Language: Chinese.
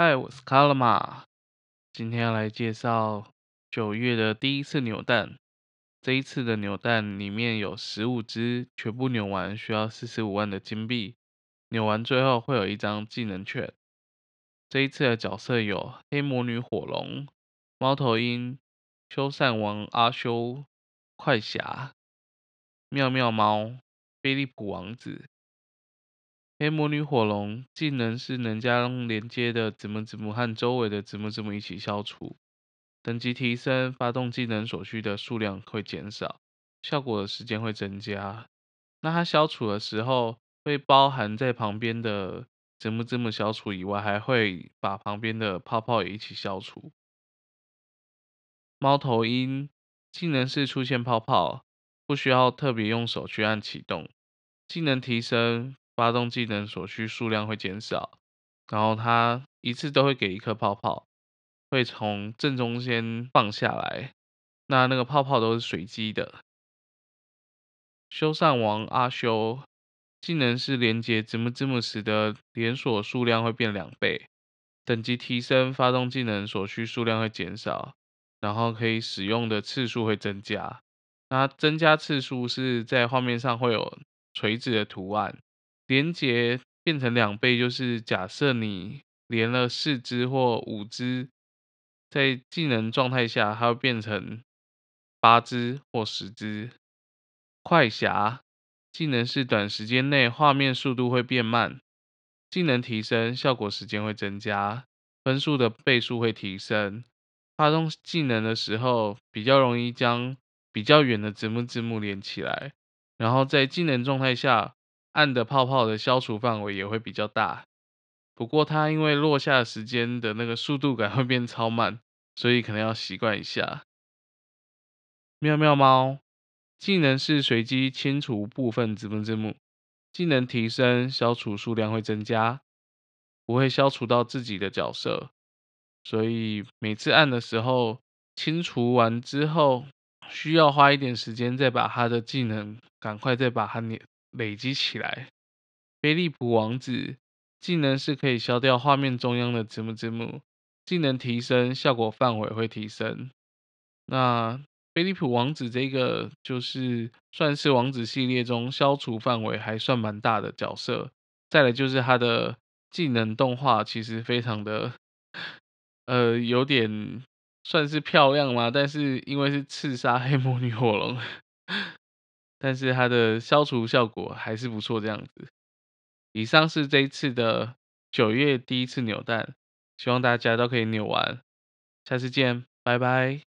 嗨，我是卡拉玛，今天要来介绍九月的第一次扭蛋。这一次的扭蛋里面有十五只，全部扭完需要四十五万的金币。扭完最后会有一张技能券。这一次的角色有黑魔女火龙、猫头鹰、修善王阿修、快侠、妙妙猫、菲利普王子。黑魔女火龙技能是能将连接的子母子母和周围的子母子母一起消除。等级提升，发动技能所需的数量会减少，效果的时间会增加。那它消除的时候，会包含在旁边的子母子母消除以外，还会把旁边的泡泡也一起消除。猫头鹰技能是出现泡泡，不需要特别用手去按启动。技能提升。发动技能所需数量会减少，然后它一次都会给一颗泡泡，会从正中间放下来。那那个泡泡都是随机的。修善王阿修技能是连接字母字母时的连锁数量会变两倍，等级提升，发动技能所需数量会减少，然后可以使用的次数会增加。那增加次数是在画面上会有锤子的图案。连接变成两倍，就是假设你连了四只或五只，在技能状态下，它会变成八只或十只。快侠技能是短时间内画面速度会变慢，技能提升效果时间会增加，分数的倍数会提升。发动技能的时候，比较容易将比较远的字幕字幕连起来，然后在技能状态下。按的泡泡的消除范围也会比较大，不过它因为落下时间的那个速度感会变超慢，所以可能要习惯一下。妙妙猫技能是随机清除部分字幕字母，技能提升消除数量会增加，不会消除到自己的角色，所以每次按的时候清除完之后，需要花一点时间再把它的技能赶快再把它粘。累积起来，菲利普王子技能是可以消掉画面中央的字幕字幕，技能提升效果范围会提升。那菲利普王子这个就是算是王子系列中消除范围还算蛮大的角色。再来就是他的技能动画其实非常的，呃，有点算是漂亮嘛，但是因为是刺杀黑魔女火龙。但是它的消除效果还是不错，这样子。以上是这一次的九月第一次扭蛋，希望大家都可以扭完。下次见，拜拜。